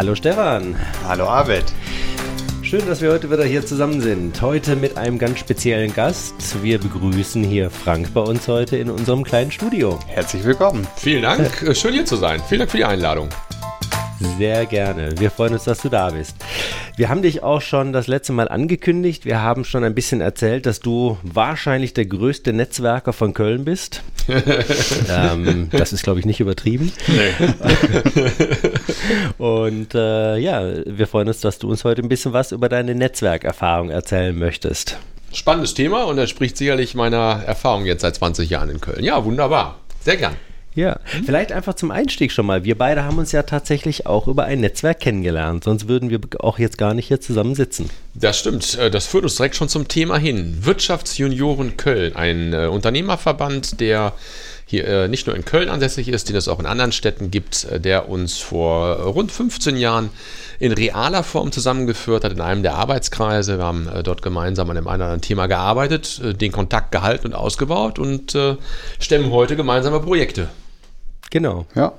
Hallo Stefan. Hallo Arvid. Schön, dass wir heute wieder hier zusammen sind. Heute mit einem ganz speziellen Gast. Wir begrüßen hier Frank bei uns heute in unserem kleinen Studio. Herzlich willkommen. Vielen Dank. Äh, schön hier zu sein. Vielen Dank für die Einladung. Sehr gerne. Wir freuen uns, dass du da bist. Wir haben dich auch schon das letzte Mal angekündigt. Wir haben schon ein bisschen erzählt, dass du wahrscheinlich der größte Netzwerker von Köln bist. ähm, das ist, glaube ich, nicht übertrieben. Nee. Und äh, ja, wir freuen uns, dass du uns heute ein bisschen was über deine Netzwerkerfahrung erzählen möchtest. Spannendes Thema und das spricht sicherlich meiner Erfahrung jetzt seit 20 Jahren in Köln. Ja, wunderbar. Sehr gern. Ja, vielleicht einfach zum Einstieg schon mal. Wir beide haben uns ja tatsächlich auch über ein Netzwerk kennengelernt, sonst würden wir auch jetzt gar nicht hier zusammen sitzen. Das stimmt. Äh, das führt uns direkt schon zum Thema hin. Wirtschaftsjunioren Köln, ein äh, Unternehmerverband, der hier äh, nicht nur in Köln ansässig ist, den es auch in anderen Städten gibt, der uns vor rund 15 Jahren in realer Form zusammengeführt hat in einem der Arbeitskreise. Wir haben dort gemeinsam an dem einen oder anderen Thema gearbeitet, den Kontakt gehalten und ausgebaut und stemmen heute gemeinsame Projekte. Genau. Ja.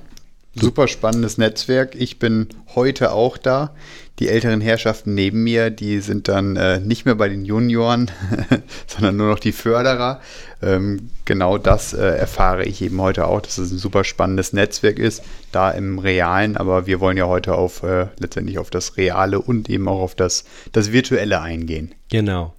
Super spannendes Netzwerk. Ich bin heute auch da. Die älteren Herrschaften neben mir, die sind dann äh, nicht mehr bei den Junioren, sondern nur noch die Förderer. Ähm, genau das äh, erfahre ich eben heute auch, dass es ein super spannendes Netzwerk ist, da im Realen, aber wir wollen ja heute auf äh, letztendlich auf das Reale und eben auch auf das, das Virtuelle eingehen. Genau.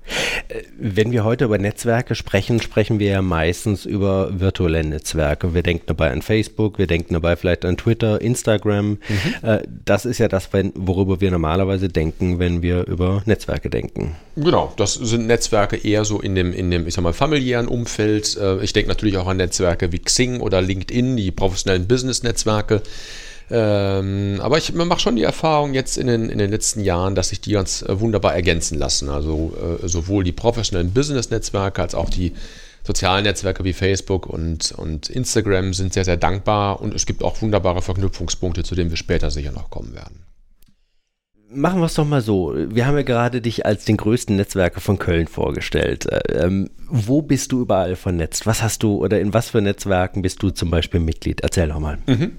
Äh, wenn wir heute über Netzwerke sprechen, sprechen wir ja meistens über virtuelle Netzwerke. Wir denken dabei an Facebook, wir denken dabei vielleicht an Twitter, Instagram. Mhm. Äh, das ist ja das, worüber wir normalerweise denken, wenn wir über Netzwerke denken. Genau, das sind Netzwerke eher so in dem, in dem ich sag mal, familiären Umfeld. Äh, ich denke natürlich auch an Netzwerke wie Xing oder LinkedIn, die professionellen Business-Netzwerke. Ähm, aber ich mache schon die Erfahrung jetzt in den, in den letzten Jahren, dass sich die ganz äh, wunderbar ergänzen lassen. Also äh, sowohl die professionellen Business-Netzwerke als auch die sozialen Netzwerke wie Facebook und, und Instagram sind sehr, sehr dankbar und es gibt auch wunderbare Verknüpfungspunkte, zu denen wir später sicher noch kommen werden. Machen wir es doch mal so. Wir haben ja gerade dich als den größten Netzwerker von Köln vorgestellt. Ähm, wo bist du überall vernetzt? Was hast du oder in was für Netzwerken bist du zum Beispiel Mitglied? Erzähl doch mal. Mhm.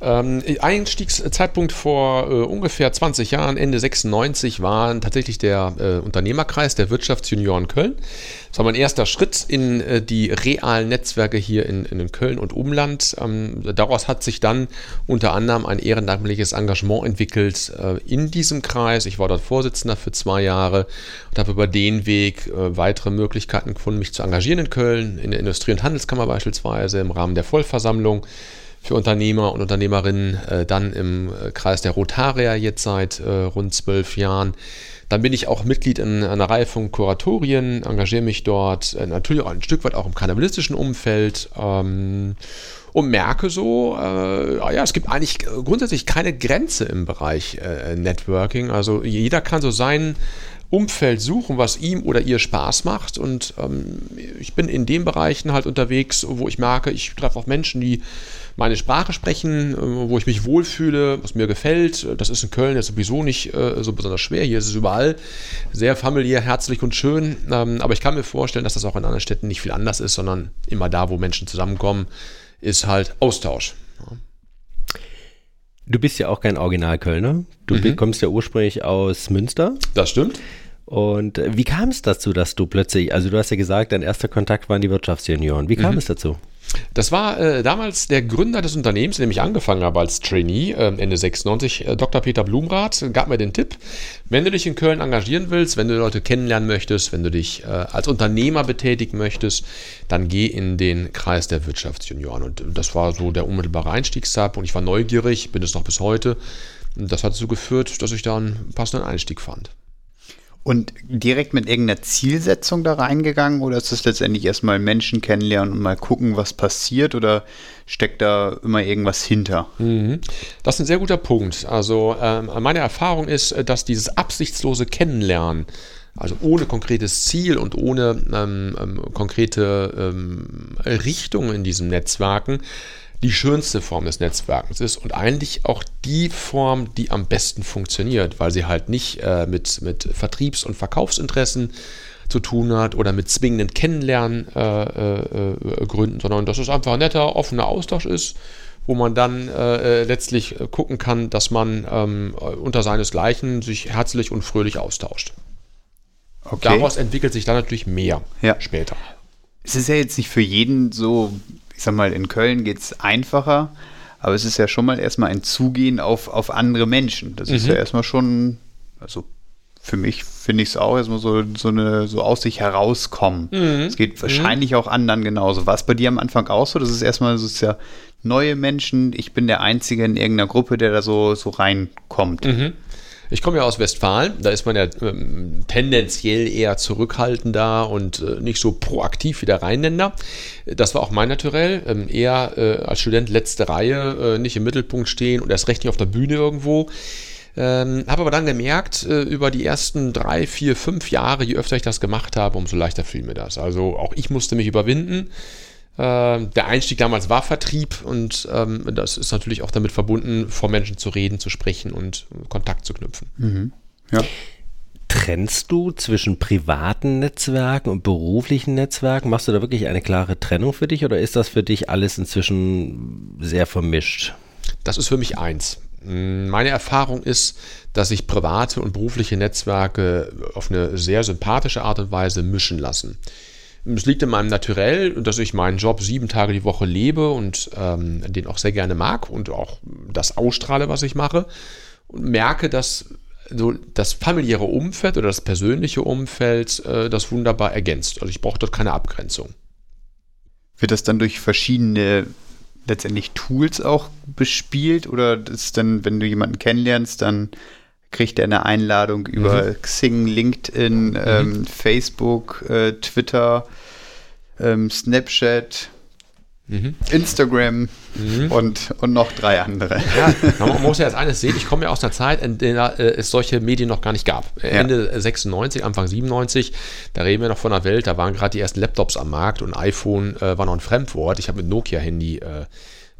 Ähm, Einstiegszeitpunkt vor äh, ungefähr 20 Jahren, Ende 96, war tatsächlich der äh, Unternehmerkreis der Wirtschaftsjunioren Köln. Das war mein erster Schritt in äh, die realen Netzwerke hier in, in Köln und Umland. Ähm, daraus hat sich dann unter anderem ein ehrenamtliches Engagement entwickelt äh, in diesem Kreis. Ich war dort Vorsitzender für zwei Jahre und habe über den Weg äh, weitere Möglichkeiten gefunden, mich zu engagieren in Köln, in der Industrie- und Handelskammer beispielsweise, im Rahmen der Vollversammlung für Unternehmer und Unternehmerinnen, äh, dann im äh, Kreis der Rotarier jetzt seit äh, rund zwölf Jahren. Dann bin ich auch Mitglied in einer Reihe von Kuratorien, engagiere mich dort äh, natürlich auch ein Stück weit auch im kannibalistischen Umfeld ähm, und merke so, äh, ja, es gibt eigentlich grundsätzlich keine Grenze im Bereich äh, Networking. Also jeder kann so sein Umfeld suchen, was ihm oder ihr Spaß macht. Und ähm, ich bin in den Bereichen halt unterwegs, wo ich merke, ich treffe auch Menschen, die meine Sprache sprechen, äh, wo ich mich wohlfühle, was mir gefällt. Das ist in Köln jetzt sowieso nicht äh, so besonders schwer. Hier ist es überall sehr familiär, herzlich und schön. Ähm, aber ich kann mir vorstellen, dass das auch in anderen Städten nicht viel anders ist, sondern immer da, wo Menschen zusammenkommen, ist halt Austausch. Du bist ja auch kein Original-Kölner. Du mhm. kommst ja ursprünglich aus Münster. Das stimmt. Und äh, wie kam es dazu, dass du plötzlich, also du hast ja gesagt, dein erster Kontakt waren die Wirtschaftsjunioren. Wie kam mhm. es dazu? Das war äh, damals der Gründer des Unternehmens, in dem ich angefangen habe als Trainee, äh, Ende 96, äh, Dr. Peter Blumrath, gab mir den Tipp, wenn du dich in Köln engagieren willst, wenn du Leute kennenlernen möchtest, wenn du dich äh, als Unternehmer betätigen möchtest, dann geh in den Kreis der Wirtschaftsjunioren. Und das war so der unmittelbare Einstiegszeitpunkt. Ich war neugierig, bin es noch bis heute. Und das hat dazu geführt, dass ich da einen passenden Einstieg fand. Und direkt mit irgendeiner Zielsetzung da reingegangen oder ist das letztendlich erstmal Menschen kennenlernen und mal gucken, was passiert oder steckt da immer irgendwas hinter? Mhm. Das ist ein sehr guter Punkt. Also ähm, meine Erfahrung ist, dass dieses absichtslose Kennenlernen, also ohne konkretes Ziel und ohne ähm, ähm, konkrete ähm, Richtung in diesen Netzwerken, die schönste Form des Netzwerkens ist und eigentlich auch die Form, die am besten funktioniert, weil sie halt nicht äh, mit, mit Vertriebs- und Verkaufsinteressen zu tun hat oder mit zwingenden Kennenlerngründen, äh, äh, sondern dass es einfach ein netter, offener Austausch ist, wo man dann äh, äh letztlich äh, gucken kann, dass man ähm, unter seinesgleichen sich herzlich und fröhlich austauscht. Okay. Daraus entwickelt sich dann natürlich mehr ja. später. Es ist ja jetzt nicht für jeden so, ich sag mal, in Köln geht es einfacher, aber es ist ja schon mal erstmal ein Zugehen auf, auf andere Menschen. Das mhm. ist ja erstmal schon, also für mich finde ich es auch erstmal so, so, eine, so aus sich herauskommen. Mhm. Es geht wahrscheinlich mhm. auch anderen genauso. War es bei dir am Anfang auch so? Das ist erstmal, so ist ja neue Menschen. Ich bin der Einzige in irgendeiner Gruppe, der da so, so reinkommt. Ich komme ja aus Westfalen, da ist man ja ähm, tendenziell eher zurückhaltender und äh, nicht so proaktiv wie der Rheinländer. Das war auch mein Naturell, ähm, eher äh, als Student letzte Reihe, äh, nicht im Mittelpunkt stehen und erst recht nicht auf der Bühne irgendwo. Ähm, habe aber dann gemerkt, äh, über die ersten drei, vier, fünf Jahre, je öfter ich das gemacht habe, umso leichter fiel mir das. Also auch ich musste mich überwinden. Äh, der Einstieg damals war Vertrieb und ähm, das ist natürlich auch damit verbunden, vor Menschen zu reden, zu sprechen und Kontakt zu knüpfen. Mhm. Ja. Trennst du zwischen privaten Netzwerken und beruflichen Netzwerken? Machst du da wirklich eine klare Trennung für dich oder ist das für dich alles inzwischen sehr vermischt? Das ist für mich eins. Meine Erfahrung ist, dass sich private und berufliche Netzwerke auf eine sehr sympathische Art und Weise mischen lassen. Es liegt in meinem Naturell, dass ich meinen Job sieben Tage die Woche lebe und ähm, den auch sehr gerne mag und auch das ausstrahle, was ich mache. Und merke, dass so das familiäre Umfeld oder das persönliche Umfeld äh, das wunderbar ergänzt. Also ich brauche dort keine Abgrenzung. Wird das dann durch verschiedene letztendlich Tools auch bespielt oder ist dann, wenn du jemanden kennenlernst, dann kriegt er eine Einladung über mhm. Xing, LinkedIn, mhm. ähm, Facebook, äh, Twitter, ähm, Snapchat, Mhm. Instagram mhm. Und, und noch drei andere. Ja, man muss ja als eines sehen, ich komme ja aus einer Zeit, in der äh, es solche Medien noch gar nicht gab. Ja. Ende 96, Anfang 97, da reden wir noch von einer Welt, da waren gerade die ersten Laptops am Markt und iPhone äh, war noch ein Fremdwort. Ich habe mit Nokia-Handy äh,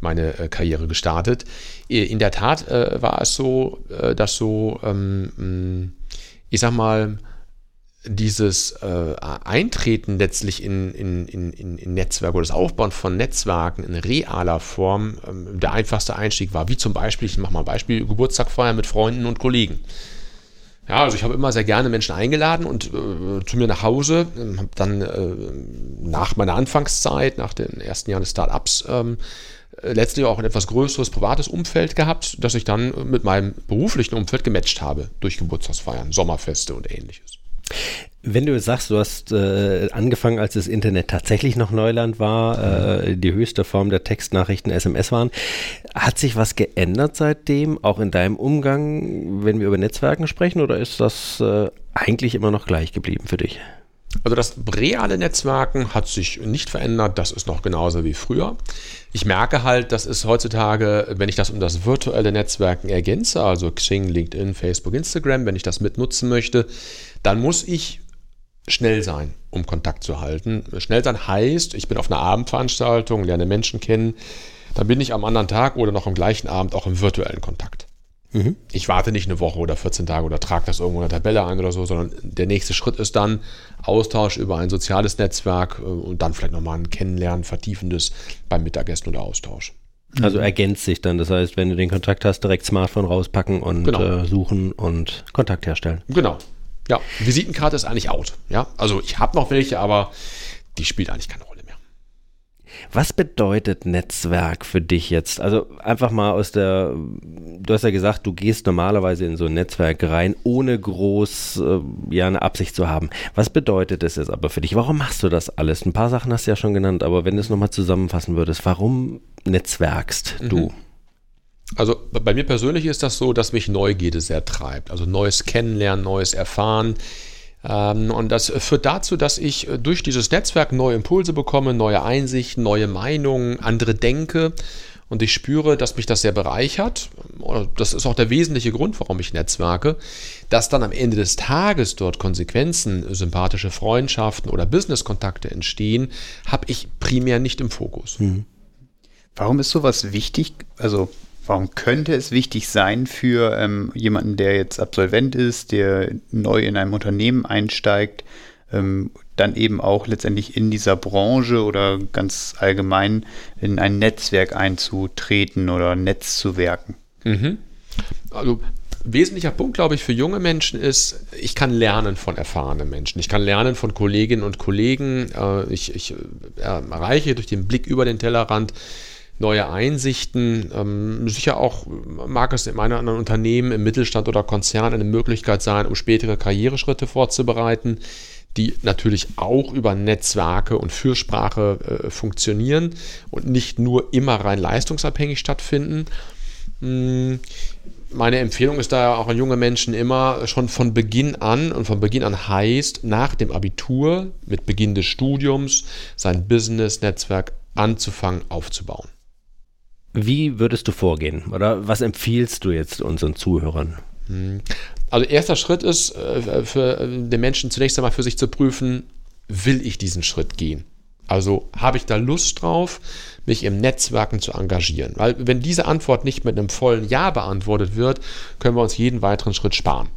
meine äh, Karriere gestartet. In der Tat äh, war es so, äh, dass so, ähm, ich sag mal, dieses äh, Eintreten letztlich in, in, in, in Netzwerke oder das Aufbauen von Netzwerken in realer Form ähm, der einfachste Einstieg war, wie zum Beispiel, ich mache mal ein Beispiel, Geburtstag feiern mit Freunden und Kollegen. Ja, also ich habe immer sehr gerne Menschen eingeladen und äh, zu mir nach Hause, äh, habe dann äh, nach meiner Anfangszeit, nach den ersten Jahren des Startups, ähm, letztlich auch ein etwas größeres privates Umfeld gehabt, das ich dann mit meinem beruflichen Umfeld gematcht habe durch Geburtstagsfeiern, Sommerfeste und ähnliches. Wenn du sagst, du hast äh, angefangen, als das Internet tatsächlich noch Neuland war, äh, die höchste Form der Textnachrichten SMS waren, hat sich was geändert seitdem, auch in deinem Umgang, wenn wir über Netzwerken sprechen, oder ist das äh, eigentlich immer noch gleich geblieben für dich? Also das reale Netzwerken hat sich nicht verändert, das ist noch genauso wie früher. Ich merke halt, dass es heutzutage, wenn ich das um das virtuelle Netzwerken ergänze, also Xing, LinkedIn, Facebook, Instagram, wenn ich das mitnutzen möchte, dann muss ich schnell sein, um Kontakt zu halten. Schnell sein heißt, ich bin auf einer Abendveranstaltung, lerne Menschen kennen, dann bin ich am anderen Tag oder noch am gleichen Abend auch im virtuellen Kontakt. Mhm. Ich warte nicht eine Woche oder 14 Tage oder trage das irgendwo in der Tabelle ein oder so, sondern der nächste Schritt ist dann Austausch über ein soziales Netzwerk äh, und dann vielleicht nochmal ein Kennenlernen, vertiefendes beim Mittagessen oder Austausch. Also ergänzt sich dann. Das heißt, wenn du den Kontakt hast, direkt Smartphone rauspacken und genau. äh, suchen und Kontakt herstellen. Genau, ja, Visitenkarte ist eigentlich out. Ja, also ich habe noch welche, aber die spielt eigentlich keine Rolle. Was bedeutet Netzwerk für dich jetzt? Also einfach mal aus der, du hast ja gesagt, du gehst normalerweise in so ein Netzwerk rein, ohne groß äh, ja eine Absicht zu haben. Was bedeutet es jetzt aber für dich? Warum machst du das alles? Ein paar Sachen hast du ja schon genannt, aber wenn du es nochmal zusammenfassen würdest, warum netzwerkst du? Mhm. Also bei mir persönlich ist das so, dass mich Neugierde sehr treibt. Also neues Kennenlernen, neues Erfahren. Ähm, und das führt dazu, dass ich durch dieses Netzwerk neue Impulse bekomme, neue Einsichten, neue Meinungen, andere denke. Und ich spüre, dass mich das sehr bereichert. Das ist auch der wesentliche Grund, warum ich netzwerke. Dass dann am Ende des Tages dort Konsequenzen, sympathische Freundschaften oder Businesskontakte entstehen, habe ich primär nicht im Fokus. Mhm. Warum ist sowas wichtig? Also Warum könnte es wichtig sein für ähm, jemanden, der jetzt Absolvent ist, der neu in einem Unternehmen einsteigt, ähm, dann eben auch letztendlich in dieser Branche oder ganz allgemein in ein Netzwerk einzutreten oder Netz zu werken. Mhm. Also wesentlicher Punkt, glaube ich, für junge Menschen ist, ich kann lernen von erfahrenen Menschen. Ich kann lernen von Kolleginnen und Kollegen. Äh, ich, ich äh, erreiche durch den Blick über den Tellerrand neue Einsichten. Ähm, sicher auch mag es in einem anderen Unternehmen, im Mittelstand oder Konzern eine Möglichkeit sein, um spätere Karriereschritte vorzubereiten, die natürlich auch über Netzwerke und Fürsprache äh, funktionieren und nicht nur immer rein leistungsabhängig stattfinden. Hm, meine Empfehlung ist da auch an junge Menschen immer schon von Beginn an und von Beginn an heißt, nach dem Abitur, mit Beginn des Studiums, sein Business-Netzwerk anzufangen aufzubauen. Wie würdest du vorgehen oder was empfiehlst du jetzt unseren Zuhörern? Also erster Schritt ist äh, für den Menschen zunächst einmal für sich zu prüfen, will ich diesen Schritt gehen? Also habe ich da Lust drauf, mich im Netzwerken zu engagieren? Weil wenn diese Antwort nicht mit einem vollen Ja beantwortet wird, können wir uns jeden weiteren Schritt sparen.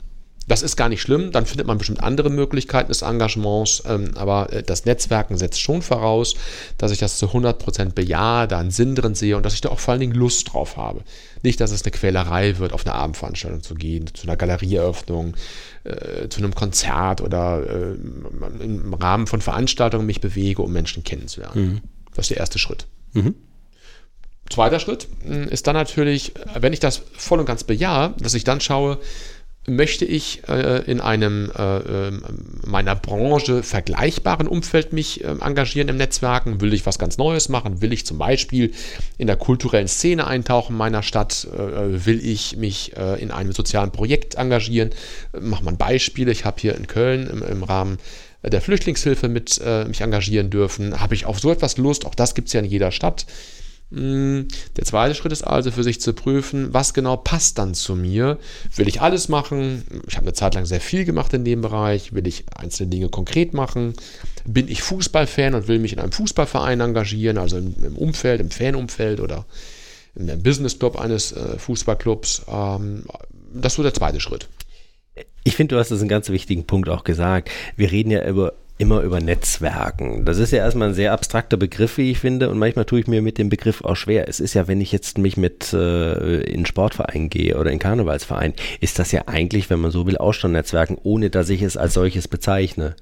Das ist gar nicht schlimm, dann findet man bestimmt andere Möglichkeiten des Engagements, ähm, aber äh, das Netzwerken setzt schon voraus, dass ich das zu 100% bejahe, da einen Sinn drin sehe und dass ich da auch vor allen Dingen Lust drauf habe. Nicht, dass es eine Quälerei wird, auf eine Abendveranstaltung zu gehen, zu einer Galerieeröffnung, äh, zu einem Konzert oder äh, im Rahmen von Veranstaltungen mich bewege, um Menschen kennenzulernen. Mhm. Das ist der erste Schritt. Mhm. Zweiter Schritt hm, ist dann natürlich, wenn ich das voll und ganz bejahe, dass ich dann schaue, möchte ich äh, in einem äh, ähm, meiner Branche vergleichbaren Umfeld mich äh, engagieren im Netzwerken? Will ich was ganz Neues machen? Will ich zum Beispiel in der kulturellen Szene eintauchen meiner Stadt? Äh, will ich mich äh, in einem sozialen Projekt engagieren? Mach mal ein Beispiel. Ich habe hier in Köln im, im Rahmen der Flüchtlingshilfe mit äh, mich engagieren dürfen. Habe ich auf so etwas Lust? Auch das gibt es ja in jeder Stadt. Hm, der zweite Schritt ist also für sich zu prüfen, was genau passt dann zu mir. Will ich alles machen? Ich habe eine Zeit lang sehr viel gemacht in dem Bereich. Will ich einzelne Dinge konkret machen? Bin ich Fußballfan und will mich in einem Fußballverein engagieren, also im, im Umfeld, im Fanumfeld oder in einem Businessclub eines äh, Fußballclubs? Ähm, das ist so der zweite Schritt. Ich finde, du hast das einen ganz wichtigen Punkt auch gesagt. Wir reden ja über immer über Netzwerken. Das ist ja erstmal ein sehr abstrakter Begriff, wie ich finde, und manchmal tue ich mir mit dem Begriff auch schwer. Es ist ja, wenn ich jetzt mich mit äh, in Sportverein gehe oder in Karnevalsverein, ist das ja eigentlich, wenn man so will, auch schon Netzwerken, ohne dass ich es als solches bezeichne.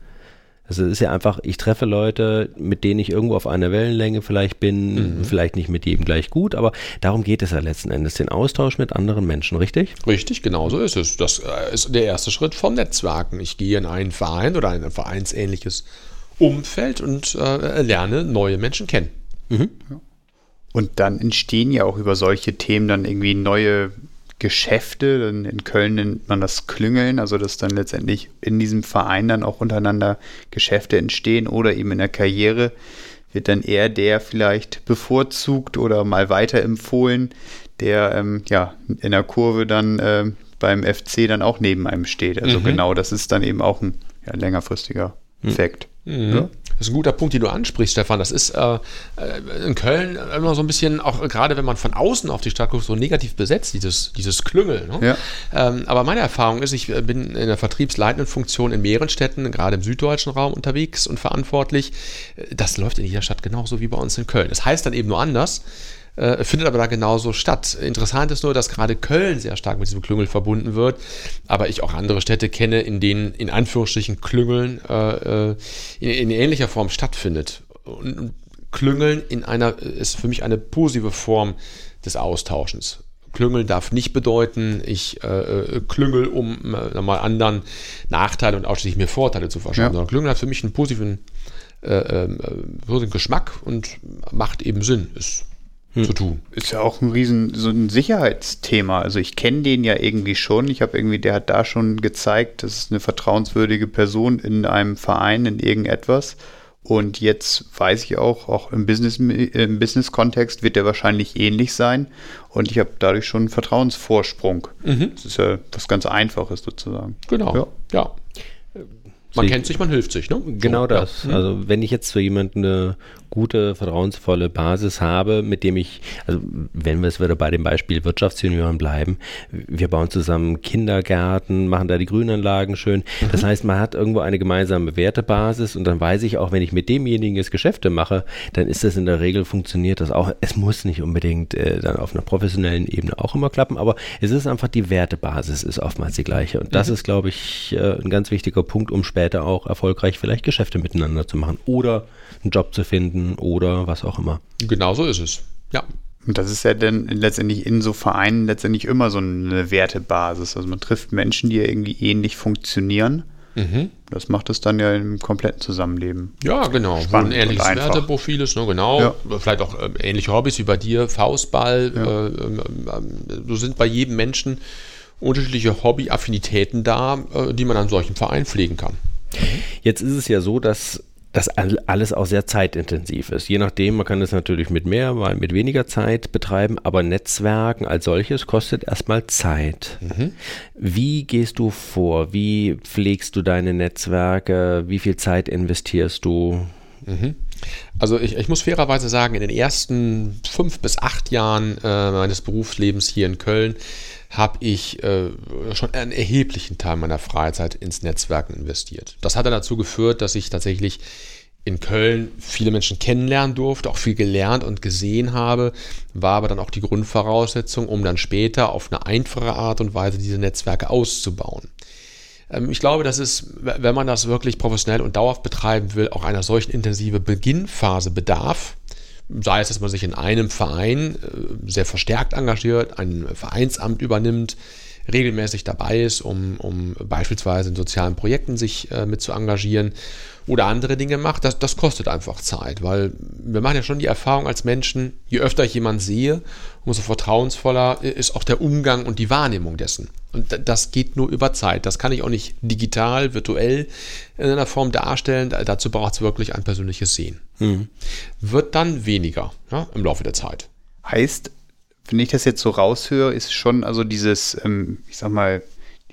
Also es ist ja einfach, ich treffe Leute, mit denen ich irgendwo auf einer Wellenlänge vielleicht bin, mhm. vielleicht nicht mit jedem gleich gut, aber darum geht es ja letzten Endes, den Austausch mit anderen Menschen, richtig? Richtig, genau so ist es. Das äh, ist der erste Schritt vom Netzwerken. Ich gehe in einen Verein oder ein vereinsähnliches Umfeld und äh, lerne neue Menschen kennen. Mhm. Und dann entstehen ja auch über solche Themen dann irgendwie neue Geschäfte. In Köln nennt man das Klüngeln, also dass dann letztendlich in diesem Verein dann auch untereinander Geschäfte entstehen oder eben in der Karriere wird dann eher der vielleicht bevorzugt oder mal weiterempfohlen, der ähm, ja in der Kurve dann äh, beim FC dann auch neben einem steht. Also mhm. genau, das ist dann eben auch ein ja, längerfristiger hm. Effekt. Mhm. Ja? Das ist ein guter Punkt, den du ansprichst, Stefan. Das ist äh, äh, in Köln immer so ein bisschen, auch gerade wenn man von außen auf die Stadt guckt, so negativ besetzt, dieses, dieses Klüngel. Ne? Ja. Ähm, aber meine Erfahrung ist, ich bin in der vertriebsleitenden Funktion in mehreren Städten, gerade im süddeutschen Raum unterwegs und verantwortlich. Das läuft in jeder Stadt genauso wie bei uns in Köln. Das heißt dann eben nur anders. Äh, findet aber da genauso statt. Interessant ist nur, dass gerade Köln sehr stark mit diesem Klüngel verbunden wird, aber ich auch andere Städte kenne, in denen in Anführungsstrichen Klüngeln äh, äh in, in, ähnlicher Form stattfindet. Und Klüngeln in einer ist für mich eine positive Form des Austauschens. Klüngel darf nicht bedeuten, ich äh, äh klüngel, um äh, mal anderen Nachteile und ausschließlich mir Vorteile zu verschaffen, ja. sondern Klüngel hat für mich einen positiven, äh, äh, positiven Geschmack und macht eben Sinn. Ist hm. zu tun. Ist ja auch ein riesen so ein Sicherheitsthema. Also ich kenne den ja irgendwie schon. Ich habe irgendwie, der hat da schon gezeigt, das ist eine vertrauenswürdige Person in einem Verein, in irgendetwas. Und jetzt weiß ich auch, auch im Business, im Business-Kontext wird der wahrscheinlich ähnlich sein. Und ich habe dadurch schon einen Vertrauensvorsprung. Mhm. Das ist ja was ganz Einfaches sozusagen. Genau. Ja. ja. Man kennt sich, man hilft sich, ne? Genau so, das. Ja. Also wenn ich jetzt für jemanden eine gute, vertrauensvolle Basis habe, mit dem ich, also wenn wir es wieder bei dem Beispiel Wirtschaftsjunioren bleiben, wir bauen zusammen Kindergärten, machen da die Grünanlagen schön. Mhm. Das heißt, man hat irgendwo eine gemeinsame Wertebasis und dann weiß ich auch, wenn ich mit demjenigen jetzt Geschäfte mache, dann ist das in der Regel funktioniert das auch. Es muss nicht unbedingt äh, dann auf einer professionellen Ebene auch immer klappen, aber es ist einfach die Wertebasis ist oftmals die gleiche und das mhm. ist, glaube ich, äh, ein ganz wichtiger Punkt, um später auch erfolgreich vielleicht Geschäfte miteinander zu machen oder einen Job zu finden oder was auch immer. Genau so ist es. Ja. Und das ist ja dann letztendlich in so Vereinen letztendlich immer so eine Wertebasis. Also man trifft Menschen, die ja irgendwie ähnlich funktionieren. Mhm. Das macht es dann ja im kompletten Zusammenleben. Ja, genau. Spannend ein ähnliches Werteprofil ist, ne, genau. Ja. Vielleicht auch äh, ähnliche Hobbys wie bei dir, Faustball. Ja. Äh, äh, so sind bei jedem Menschen unterschiedliche Hobbyaffinitäten da, äh, die man an solchen Verein pflegen kann. Jetzt ist es ja so, dass das alles auch sehr zeitintensiv ist. Je nachdem, man kann es natürlich mit mehr, mal mit weniger Zeit betreiben, aber Netzwerken als solches kostet erstmal Zeit. Mhm. Wie gehst du vor? Wie pflegst du deine Netzwerke? Wie viel Zeit investierst du? Mhm. Also ich, ich, muss fairerweise sagen, in den ersten fünf bis acht Jahren äh, meines Berufslebens hier in Köln habe ich äh, schon einen erheblichen Teil meiner Freizeit ins Netzwerken investiert. Das hat dann dazu geführt, dass ich tatsächlich in Köln viele Menschen kennenlernen durfte, auch viel gelernt und gesehen habe, war aber dann auch die Grundvoraussetzung, um dann später auf eine einfache Art und Weise diese Netzwerke auszubauen. Ähm, ich glaube, dass es, wenn man das wirklich professionell und dauerhaft betreiben will, auch einer solchen intensive Beginnphase bedarf. Sei es, dass man sich in einem Verein äh, sehr verstärkt engagiert, ein Vereinsamt übernimmt, regelmäßig dabei ist, um, um beispielsweise in sozialen Projekten sich äh, mit zu engagieren oder andere Dinge macht, das, das kostet einfach Zeit, weil wir machen ja schon die Erfahrung als Menschen, je öfter ich jemanden sehe, umso vertrauensvoller ist auch der Umgang und die Wahrnehmung dessen. Und das geht nur über Zeit. Das kann ich auch nicht digital, virtuell in einer Form darstellen. Dazu braucht es wirklich ein persönliches Sehen. Mhm. Wird dann weniger ja, im Laufe der Zeit. Heißt, wenn ich das jetzt so raushöre, ist schon also dieses, ähm, ich sag mal,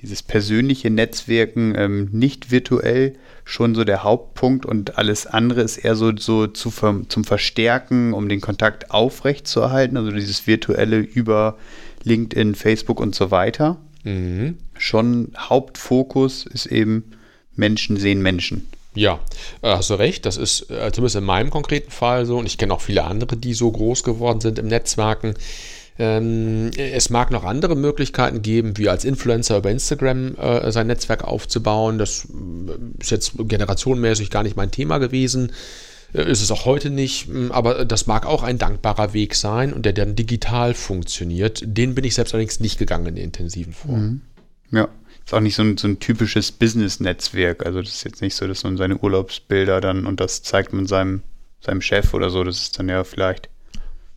dieses persönliche Netzwerken ähm, nicht virtuell schon so der Hauptpunkt und alles andere ist eher so, so zu, zum Verstärken, um den Kontakt aufrechtzuerhalten, also dieses virtuelle über LinkedIn, Facebook und so weiter. Mhm. Schon Hauptfokus ist eben Menschen sehen Menschen. Ja, äh, hast du recht. Das ist äh, zumindest in meinem konkreten Fall so. Und ich kenne auch viele andere, die so groß geworden sind im Netzwerken. Ähm, es mag noch andere Möglichkeiten geben, wie als Influencer über Instagram äh, sein Netzwerk aufzubauen. Das ist jetzt generationenmäßig gar nicht mein Thema gewesen. Ist es auch heute nicht, aber das mag auch ein dankbarer Weg sein und der dann digital funktioniert. Den bin ich selbst allerdings nicht gegangen in der intensiven Form. Mhm. Ja, ist auch nicht so ein, so ein typisches Business-Netzwerk. Also das ist jetzt nicht so, dass man seine Urlaubsbilder dann und das zeigt man seinem, seinem Chef oder so. Das ist dann ja vielleicht,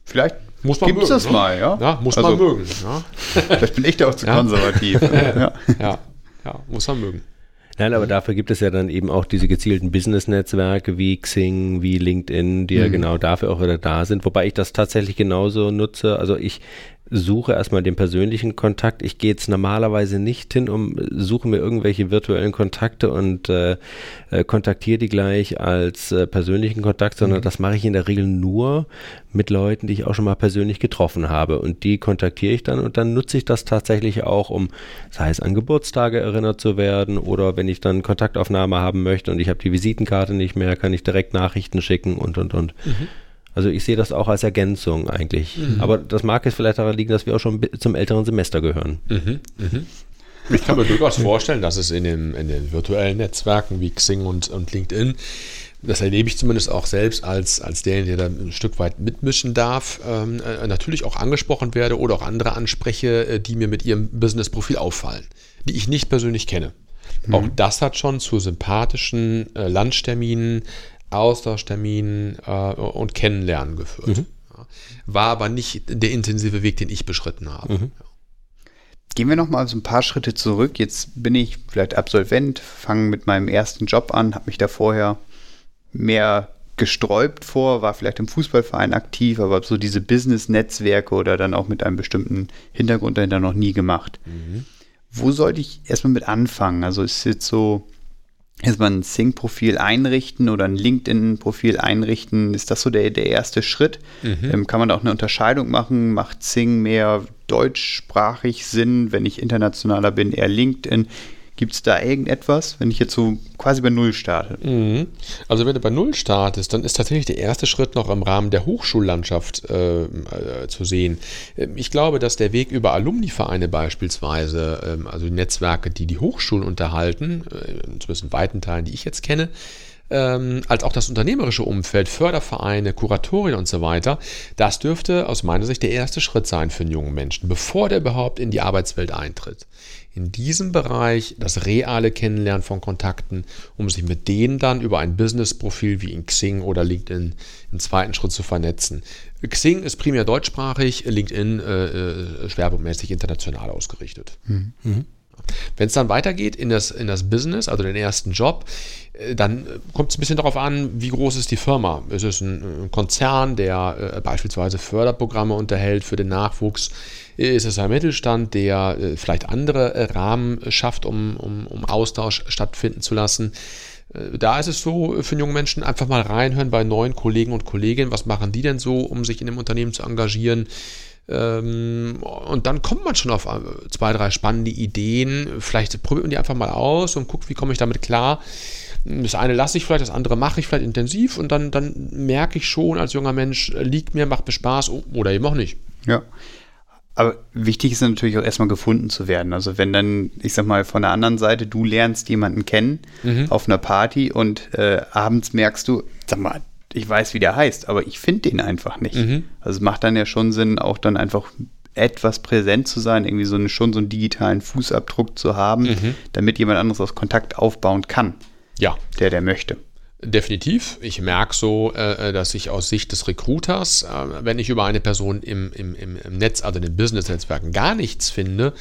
vielleicht muss man Gibt's mögen. das ne? mal, ja? Ja, muss also, man mögen. Ja. Vielleicht bin ich da auch zu ja. konservativ. ja. ja. ja, muss man mögen. Nein, aber dafür gibt es ja dann eben auch diese gezielten Business-Netzwerke wie Xing, wie LinkedIn, die mhm. ja genau dafür auch wieder da sind. Wobei ich das tatsächlich genauso nutze. Also ich suche erstmal den persönlichen Kontakt. Ich gehe jetzt normalerweise nicht hin und suche mir irgendwelche virtuellen Kontakte und äh, äh, kontaktiere die gleich als äh, persönlichen Kontakt, sondern mhm. das mache ich in der Regel nur mit Leuten, die ich auch schon mal persönlich getroffen habe. Und die kontaktiere ich dann und dann nutze ich das tatsächlich auch, um, sei es an Geburtstage erinnert zu werden oder wenn ich dann Kontaktaufnahme haben möchte und ich habe die Visitenkarte nicht mehr, kann ich direkt Nachrichten schicken und und und. Mhm. Also ich sehe das auch als Ergänzung eigentlich. Mhm. Aber das mag jetzt vielleicht daran liegen, dass wir auch schon zum älteren Semester gehören. Mhm. Mhm. Ich kann mir durchaus vorstellen, dass es in den, in den virtuellen Netzwerken wie Xing und, und LinkedIn, das erlebe ich zumindest auch selbst als, als derjenige, der da ein Stück weit mitmischen darf, ähm, äh, natürlich auch angesprochen werde oder auch andere anspreche, äh, die mir mit ihrem Business-Profil auffallen, die ich nicht persönlich kenne. Mhm. Auch das hat schon zu sympathischen äh, Lunchterminen, Austauschterminen äh, und Kennenlernen geführt. Mhm. War aber nicht der intensive Weg, den ich beschritten habe. Mhm. Gehen wir nochmal so ein paar Schritte zurück. Jetzt bin ich vielleicht Absolvent, fange mit meinem ersten Job an, habe mich da vorher mehr gesträubt vor, war vielleicht im Fußballverein aktiv, aber so diese Business-Netzwerke oder dann auch mit einem bestimmten Hintergrund dahinter noch nie gemacht. Mhm. Wo sollte ich erstmal mit anfangen? Also ist jetzt so, erstmal ein Sing-Profil einrichten oder ein LinkedIn-Profil einrichten. Ist das so der, der erste Schritt? Mhm. Ähm, kann man da auch eine Unterscheidung machen? Macht Sing mehr deutschsprachig Sinn, wenn ich internationaler bin, eher LinkedIn? Gibt es da irgendetwas, wenn ich jetzt so quasi bei Null starte? Mhm. Also wenn du bei Null startest, dann ist tatsächlich der erste Schritt noch im Rahmen der Hochschullandschaft äh, äh, zu sehen. Ähm, ich glaube, dass der Weg über Alumni-Vereine beispielsweise, äh, also Netzwerke, die die Hochschulen unterhalten, äh, zumindest in weiten Teilen, die ich jetzt kenne, ähm, als auch das unternehmerische Umfeld, Fördervereine, Kuratorien und so weiter, das dürfte aus meiner Sicht der erste Schritt sein für einen jungen Menschen, bevor der überhaupt in die Arbeitswelt eintritt in diesem Bereich das reale Kennenlernen von Kontakten, um sich mit denen dann über ein Business-Profil wie in Xing oder LinkedIn im zweiten Schritt zu vernetzen. Xing ist primär deutschsprachig, LinkedIn äh, äh schwerpunktmäßig international ausgerichtet. Mhm. Wenn es dann weitergeht in das, in das Business, also den ersten Job, äh, dann kommt es ein bisschen darauf an, wie groß ist die Firma. Es ist ein, Konzern, der äh, beispielsweise Förderprogramme unterhält für den Nachwuchs ist es ein Mittelstand, der äh, vielleicht andere äh, Rahmen schafft, um, um, um Austausch stattfinden zu lassen. Äh, da ist es so, für einen jungen Menschen einfach mal reinhören bei neuen Kollegen und Kolleginnen, was machen die denn so, um sich in dem Unternehmen zu engagieren. Ähm, und dann kommt man schon auf zwei, drei spannende Ideen. Vielleicht probiert man die einfach mal aus und guckt, wie komme ich damit klar. Das eine lasse ich vielleicht, das andere mache ich vielleicht intensiv und dann, dann merke ich schon als junger Mensch, liegt mir, macht mir Spaß oder eben auch nicht. Ja. Aber wichtig ist natürlich auch erstmal gefunden zu werden. Also wenn dann, ich sag mal, von der anderen Seite, du lernst jemanden kennen mhm. auf einer Party und äh, abends merkst du, sag mal, ich weiß, wie der heißt, aber ich finde den einfach nicht. Mhm. Also es macht dann ja schon Sinn, auch dann einfach etwas präsent zu sein, irgendwie so eine, schon so einen digitalen Fußabdruck zu haben, mhm. damit jemand anderes aus Kontakt aufbauen kann. Ja. Der, der möchte. Definitiv. Ich merke so, äh, äh, dass ich aus Sicht des Recruiters, äh, wenn ich über eine Person im, im, im Netz, also in den Business-Netzwerken, gar nichts finde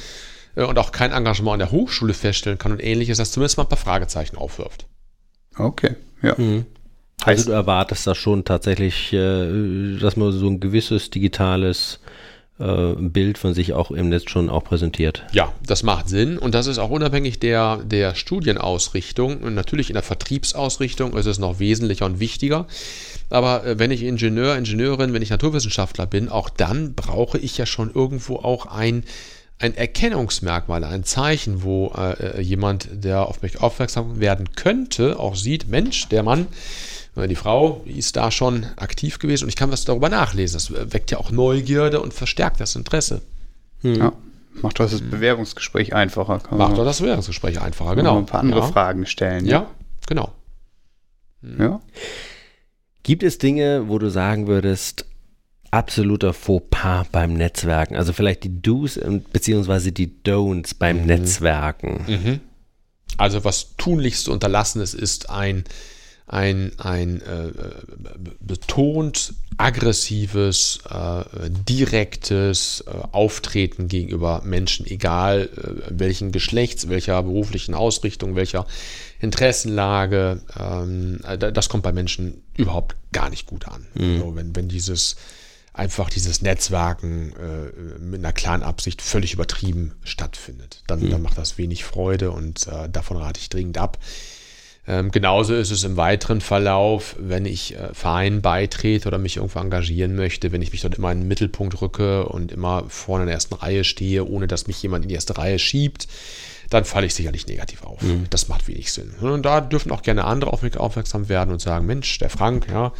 und auch kein Engagement an der Hochschule feststellen kann und ähnliches, dass zumindest mal ein paar Fragezeichen aufwirft. Okay, ja. Mhm. Also du erwartest da schon tatsächlich, dass man so ein gewisses digitales äh, Bild von sich auch im Netz schon auch präsentiert. Ja, das macht Sinn und das ist auch unabhängig der, der Studienausrichtung. Und natürlich in der Vertriebsausrichtung ist es noch wesentlicher und wichtiger. Aber äh, wenn ich Ingenieur, Ingenieurin, wenn ich Naturwissenschaftler bin, auch dann brauche ich ja schon irgendwo auch ein, ein Erkennungsmerkmal, ein Zeichen, wo äh, jemand, der auf mich aufmerksam werden könnte, auch sieht, Mensch, der Mann, die Frau die ist da schon aktiv gewesen und ich kann was darüber nachlesen. Das weckt ja auch Neugierde und verstärkt das Interesse. Hm. Ja, macht doch das Bewerbungsgespräch einfacher. Kann macht doch das Bewerbungsgespräch einfacher, genau. Ein paar andere ja. Fragen stellen. Ja, ja genau. Hm. Ja. Gibt es Dinge, wo du sagen würdest, absoluter Fauxpas beim Netzwerken? Also vielleicht die Do's bzw. die Don'ts beim mhm. Netzwerken? Mhm. Also was tunlichst unterlassenes ist ein ein, ein äh, betont aggressives, äh, direktes äh, Auftreten gegenüber Menschen, egal äh, welchen Geschlechts, welcher beruflichen Ausrichtung, welcher Interessenlage. Ähm, das kommt bei Menschen überhaupt gar nicht gut an. Mhm. Also wenn, wenn dieses einfach dieses Netzwerken äh, mit einer klaren Absicht völlig übertrieben stattfindet, dann, mhm. dann macht das wenig Freude und äh, davon rate ich dringend ab. Ähm, genauso ist es im weiteren Verlauf, wenn ich äh, Vereinen beitrete oder mich irgendwo engagieren möchte, wenn ich mich dort immer in den Mittelpunkt rücke und immer vorne in der ersten Reihe stehe, ohne dass mich jemand in die erste Reihe schiebt, dann falle ich sicherlich negativ auf. Mhm. Das macht wenig Sinn. Und da dürfen auch gerne andere auf mich aufmerksam werden und sagen, Mensch, der Frank, ja,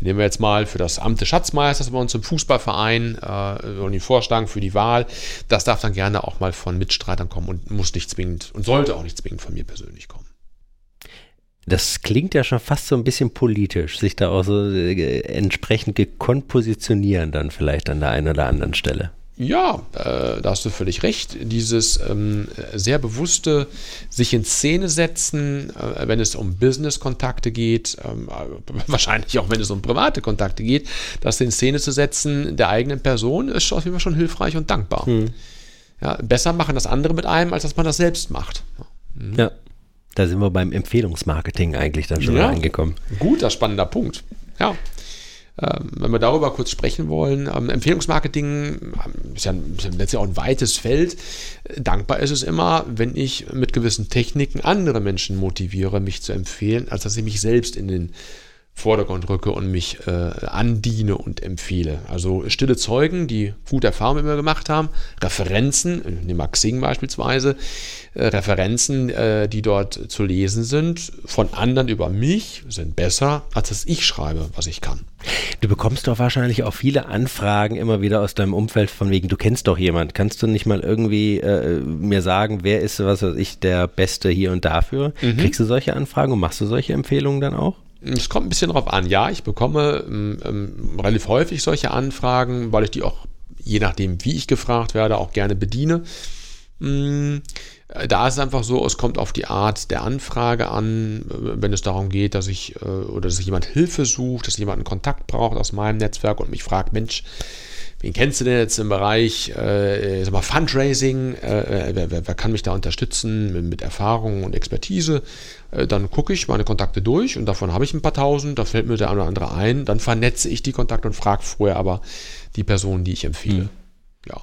den nehmen wir jetzt mal für das Amt des Schatzmeisters bei uns im Fußballverein äh, und ihn vorschlagen für die Wahl. Das darf dann gerne auch mal von Mitstreitern kommen und muss nicht zwingend und sollte auch nicht zwingend von mir persönlich kommen. Das klingt ja schon fast so ein bisschen politisch, sich da auch so äh, entsprechend gekonnt positionieren dann vielleicht an der einen oder anderen Stelle. Ja, äh, da hast du völlig recht. Dieses ähm, sehr bewusste sich in Szene setzen, äh, wenn es um Business-Kontakte geht, ähm, wahrscheinlich auch wenn es um private Kontakte geht, das in Szene zu setzen der eigenen Person ist auf jeden Fall schon hilfreich und dankbar. Hm. Ja, besser machen das andere mit einem, als dass man das selbst macht. Mhm. Ja. Da sind wir beim Empfehlungsmarketing eigentlich dann schon ja, angekommen. Guter, spannender Punkt. Ja. Ähm, wenn wir darüber kurz sprechen wollen, ähm, Empfehlungsmarketing ähm, ist ja, ist ja letztlich auch ein weites Feld. Dankbar ist es immer, wenn ich mit gewissen Techniken andere Menschen motiviere, mich zu empfehlen, als dass ich mich selbst in den Vordergrund rücke und mich äh, andiene und empfehle. Also stille Zeugen, die gute Erfahrungen mit mir gemacht haben, Referenzen, nehmen wir Xing beispielsweise, äh, Referenzen, äh, die dort zu lesen sind, von anderen über mich, sind besser, als dass ich schreibe, was ich kann. Du bekommst doch wahrscheinlich auch viele Anfragen immer wieder aus deinem Umfeld von wegen, du kennst doch jemand. Kannst du nicht mal irgendwie äh, mir sagen, wer ist, was weiß ich, der Beste hier und dafür? Mhm. Kriegst du solche Anfragen und machst du solche Empfehlungen dann auch? Es kommt ein bisschen darauf an. Ja, ich bekomme ähm, ähm, relativ häufig solche Anfragen, weil ich die auch, je nachdem, wie ich gefragt werde, auch gerne bediene. Mm, da ist es einfach so, es kommt auf die Art der Anfrage an, äh, wenn es darum geht, dass ich äh, oder dass jemand Hilfe sucht, dass jemand einen Kontakt braucht aus meinem Netzwerk und mich fragt, Mensch, wen kennst du denn jetzt im Bereich äh, sag mal, Fundraising? Äh, wer, wer, wer, kann mich da unterstützen mit, mit Erfahrung und Expertise? Äh, dann gucke ich meine Kontakte durch und davon habe ich ein paar tausend, da fällt mir der eine oder andere ein. Dann vernetze ich die Kontakte und frage vorher aber die Person, die ich empfehle. Mhm. Ja.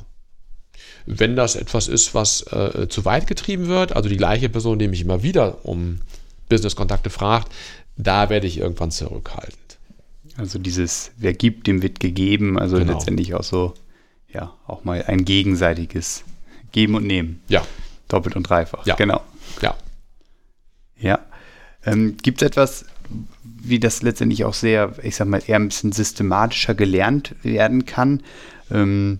Wenn das etwas ist, was äh, zu weit getrieben wird, also die gleiche Person, die mich immer wieder um Business-Kontakte fragt, da werde ich irgendwann zurückhaltend. Also dieses, wer gibt, dem wird gegeben, also genau. letztendlich auch so, ja, auch mal ein gegenseitiges Geben und Nehmen. Ja. Doppelt und dreifach. Ja. Genau. Ja. Ja. Ähm, Gibt es etwas, wie das letztendlich auch sehr, ich sag mal, eher ein bisschen systematischer gelernt werden kann? Ähm,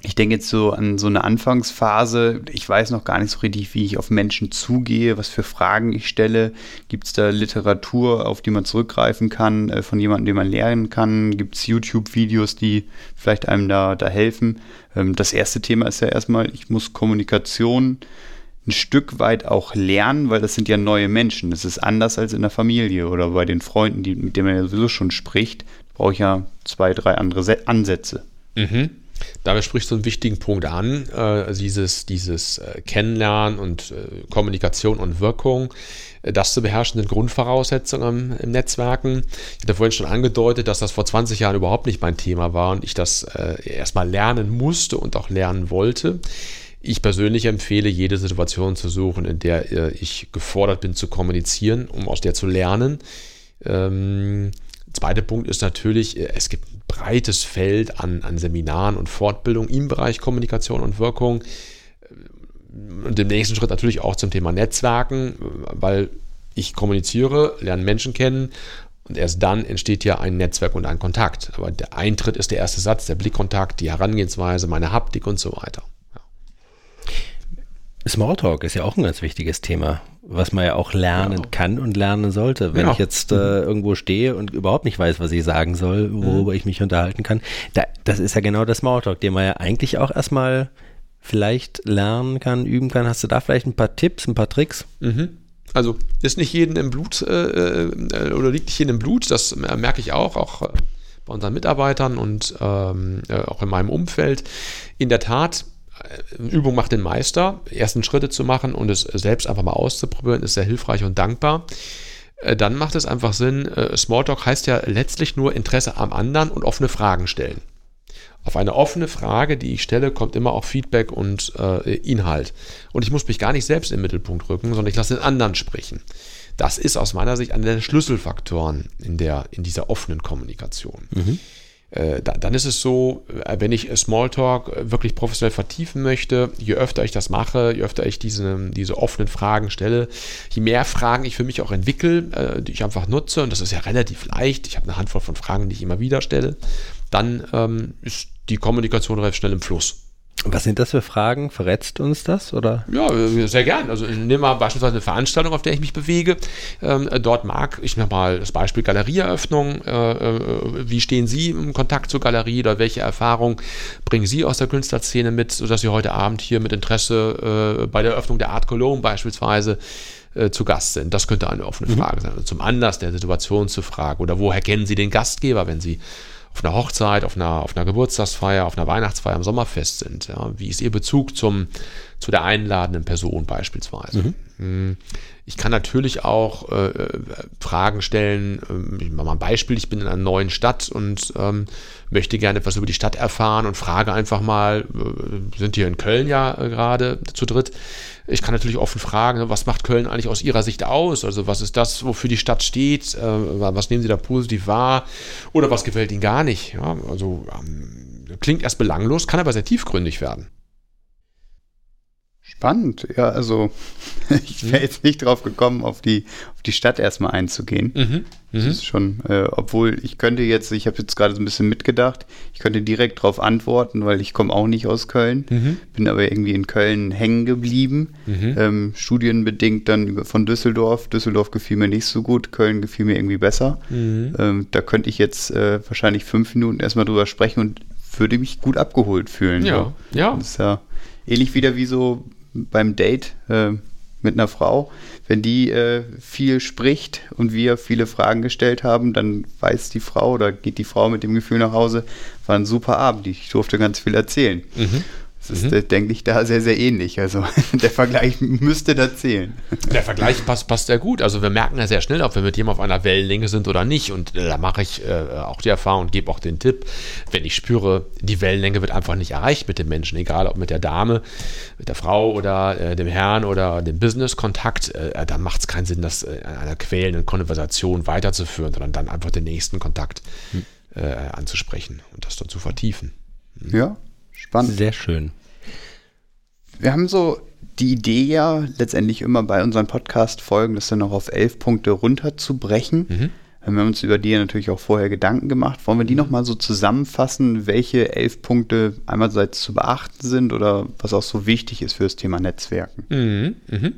ich denke jetzt so an so eine Anfangsphase. Ich weiß noch gar nicht so richtig, wie ich auf Menschen zugehe, was für Fragen ich stelle. Gibt es da Literatur, auf die man zurückgreifen kann, äh, von jemandem, den man lernen kann? Gibt es YouTube-Videos, die vielleicht einem da, da helfen? Ähm, das erste Thema ist ja erstmal, ich muss Kommunikation ein Stück weit auch lernen, weil das sind ja neue Menschen. Das ist anders als in der Familie oder bei den Freunden, die, mit denen man ja sowieso schon spricht. Brauche ich ja zwei, drei andere Ansätze. Mhm. Dabei sprichst du einen wichtigen Punkt an, äh, dieses, dieses äh, Kennenlernen und äh, Kommunikation und Wirkung. Äh, das zu beherrschen sind Grundvoraussetzungen im, im, Netzwerken. Ich hatte vorhin schon angedeutet, dass das vor 20 Jahren überhaupt nicht mein Thema war und ich das äh, erstmal lernen musste und auch lernen wollte. Ich persönlich empfehle, jede Situation zu suchen, in der äh, ich gefordert bin zu kommunizieren, um aus der zu lernen. Ähm, zweiter Punkt ist natürlich, es gibt breites Feld an, an Seminaren und Fortbildung im Bereich Kommunikation und Wirkung. Und im nächsten Schritt natürlich auch zum Thema Netzwerken, weil ich kommuniziere, lerne Menschen kennen und erst dann entsteht ja ein Netzwerk und ein Kontakt. Aber der Eintritt ist der erste Satz, der Blickkontakt, die Herangehensweise, meine Haptik und so weiter. Smalltalk ist ja auch ein ganz wichtiges Thema, was man ja auch lernen genau. kann und lernen sollte. Wenn ja. ich jetzt äh, mhm. irgendwo stehe und überhaupt nicht weiß, was ich sagen soll, worüber mhm. ich mich unterhalten kann, da, das ist ja genau der Smalltalk, den man ja eigentlich auch erstmal vielleicht lernen kann, üben kann. Hast du da vielleicht ein paar Tipps, ein paar Tricks? Mhm. Also ist nicht jeden im Blut äh, äh oder liegt nicht jedem im Blut, das merke ich auch, auch äh, bei unseren Mitarbeitern und ähm, äh, auch in meinem Umfeld. In der Tat Übung macht den Meister. Ersten Schritte zu machen und es selbst einfach mal auszuprobieren, ist sehr hilfreich und dankbar. Äh, dann macht es einfach Sinn, äh, Smalltalk heißt ja letztlich nur Interesse am anderen und offene Fragen stellen. Auf eine offene Frage, die ich stelle, kommt immer auch Feedback und äh, Inhalt. Und ich muss mich gar nicht selbst im Mittelpunkt rücken, sondern ich lasse den anderen sprechen. Das ist aus meiner Sicht einer der Schlüsselfaktoren in, der, in dieser offenen Kommunikation. Mhm. Äh, dann ist es so, äh, wenn ich Smalltalk wirklich professionell vertiefen möchte, je öfter ich das mache, je öfter ich diese, diese offenen Fragen stelle, je mehr Fragen ich für mich auch entwickle, äh, die ich einfach nutze, und das ist ja relativ leicht, ich habe eine Handvoll von Fragen, die ich immer wieder stelle, dann ähm, ist die Kommunikation relativ schnell im Fluss. Was sind das für Fragen? Verrätst uns das? Oder? Ja, sehr gern. Also nehmen wir beispielsweise eine Veranstaltung, auf der ich mich bewege. Ähm, dort mag ich mal das Beispiel Galerieeröffnung. Äh, äh, wie stehen Sie im Kontakt zur Galerie oder welche Erfahrungen bringen Sie aus der Künstlerszene mit, sodass Sie heute Abend hier mit Interesse äh, bei der Eröffnung der Art Cologne beispielsweise äh, zu Gast sind? Das könnte eine offene mhm. Frage sein. Also zum Anlass der Situation zu fragen. Oder woher kennen Sie den Gastgeber, wenn Sie auf einer Hochzeit, auf einer, auf einer Geburtstagsfeier, auf einer Weihnachtsfeier, am Sommerfest sind. Ja? Wie ist ihr Bezug zum, zu der einladenden Person beispielsweise? Mhm. Hm. Ich kann natürlich auch äh, Fragen stellen. Ähm, ich mache mal ein Beispiel. Ich bin in einer neuen Stadt und ähm, möchte gerne etwas über die Stadt erfahren und frage einfach mal, äh, sind hier in Köln ja äh, gerade zu dritt. Ich kann natürlich offen fragen, was macht Köln eigentlich aus Ihrer Sicht aus? Also was ist das, wofür die Stadt steht? Äh, was nehmen Sie da positiv wahr? Oder was gefällt Ihnen gar nicht? Ja, also ähm, klingt erst belanglos, kann aber sehr tiefgründig werden. Spannend, ja, also ich wäre jetzt nicht drauf gekommen, auf die, auf die Stadt erstmal einzugehen. Mhm. Das mhm. ist schon, äh, obwohl ich könnte jetzt, ich habe jetzt gerade so ein bisschen mitgedacht, ich könnte direkt darauf antworten, weil ich komme auch nicht aus Köln, mhm. bin aber irgendwie in Köln hängen geblieben, mhm. ähm, studienbedingt dann von Düsseldorf. Düsseldorf gefiel mir nicht so gut, Köln gefiel mir irgendwie besser. Mhm. Ähm, da könnte ich jetzt äh, wahrscheinlich fünf Minuten erstmal drüber sprechen und würde mich gut abgeholt fühlen. Ja, so. ja. Das ist ja ähnlich wieder wie so beim Date äh, mit einer Frau, wenn die äh, viel spricht und wir viele Fragen gestellt haben, dann weiß die Frau oder geht die Frau mit dem Gefühl nach Hause, war ein super Abend, ich durfte ganz viel erzählen. Mhm. Das ist, mhm. Äh, denke ich, da sehr, sehr ähnlich. Also der Vergleich müsste da zählen. Der Vergleich passt, passt sehr gut. Also wir merken ja sehr schnell, ob wir mit jemandem auf einer Wellenlänge sind oder nicht. Und äh, da mache ich äh, auch die Erfahrung und gebe auch den Tipp, wenn ich spüre, die Wellenlänge wird einfach nicht erreicht mit dem Menschen, egal ob mit der Dame, mit der Frau oder äh, dem Herrn oder dem Business-Kontakt, äh, dann macht es keinen Sinn, das in einer quälenden Konversation weiterzuführen, sondern dann einfach den nächsten Kontakt hm. anzusprechen und das dann zu vertiefen. Hm. Ja, Spannend. Sehr schön. Wir haben so die Idee ja letztendlich immer bei unseren Podcast-Folgen, das dann noch auf elf Punkte runterzubrechen. Mhm. Wir haben uns über die natürlich auch vorher Gedanken gemacht. Wollen wir die nochmal so zusammenfassen, welche elf Punkte einerseits zu beachten sind oder was auch so wichtig ist für das Thema Netzwerken? Mhm. Mhm.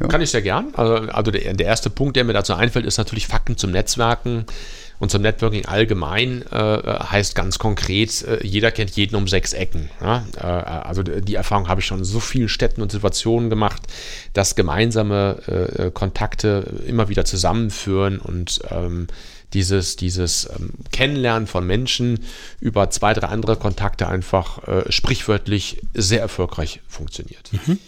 Ja. Kann ich sehr gern. Also, also der, der, erste Punkt, der mir dazu einfällt, ist natürlich Fakten zum Netzwerken. Und zum Networking allgemein äh, heißt ganz konkret, äh, jeder kennt jeden um sechs Ecken. Ja? Äh, also die Erfahrung habe ich schon in so vielen Städten und Situationen gemacht, dass gemeinsame äh, Kontakte immer wieder zusammenführen und ähm, dieses, dieses ähm, Kennenlernen von Menschen über zwei, drei andere Kontakte einfach äh, sprichwörtlich sehr erfolgreich funktioniert. Mhm.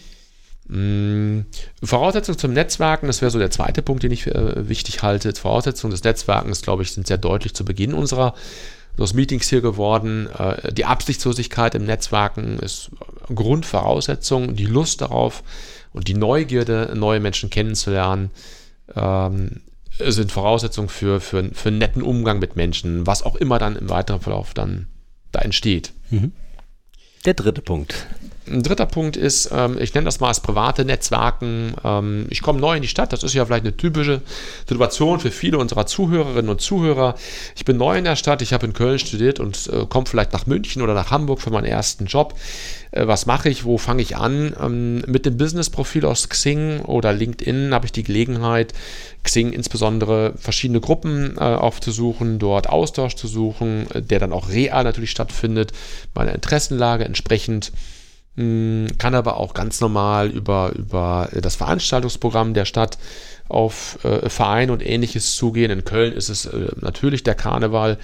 Mm, Voraussetzung zum Netzwerken, das wäre so der zweite Punkt, den ich äh, wichtig halte. Voraussetzung des Netzwerkens, glaube ich, sind sehr deutlich zu Beginn unserer des Meetings hier geworden. Äh, die Absichtslosigkeit im Netzwerken ist Grundvoraussetzung, die Lust darauf und die Neugierde, neue Menschen kennenzulernen, ähm, sind Voraussetzungen für, für, für einen netten Umgang mit Menschen, was auch immer dann im weiteren Verlauf dann da entsteht. Mhm. Der dritte Punkt. Ein dritter Punkt ist, ähm, ich nenne das mal als private Netzwerken. Ähm, ich komme neu in die Stadt, das ist ja vielleicht eine typische Situation für viele unserer Zuhörerinnen und Zuhörer. Ich bin neu in der Stadt, ich habe in Köln studiert und äh, komme vielleicht nach München oder nach Hamburg für meinen ersten Job. Äh, was mache ich, wo fange ich an? Ähm, mit dem Business-Profil aus Xing oder LinkedIn habe ich die Gelegenheit, Xing insbesondere verschiedene Gruppen äh, aufzusuchen, dort Austausch zu suchen, äh, der dann auch real natürlich stattfindet, meiner Interessenlage entsprechend kann aber auch ganz normal über, über das Veranstaltungsprogramm der Stadt auf äh, Vereine und ähnliches zugehen. In Köln ist es äh, natürlich der Karneval,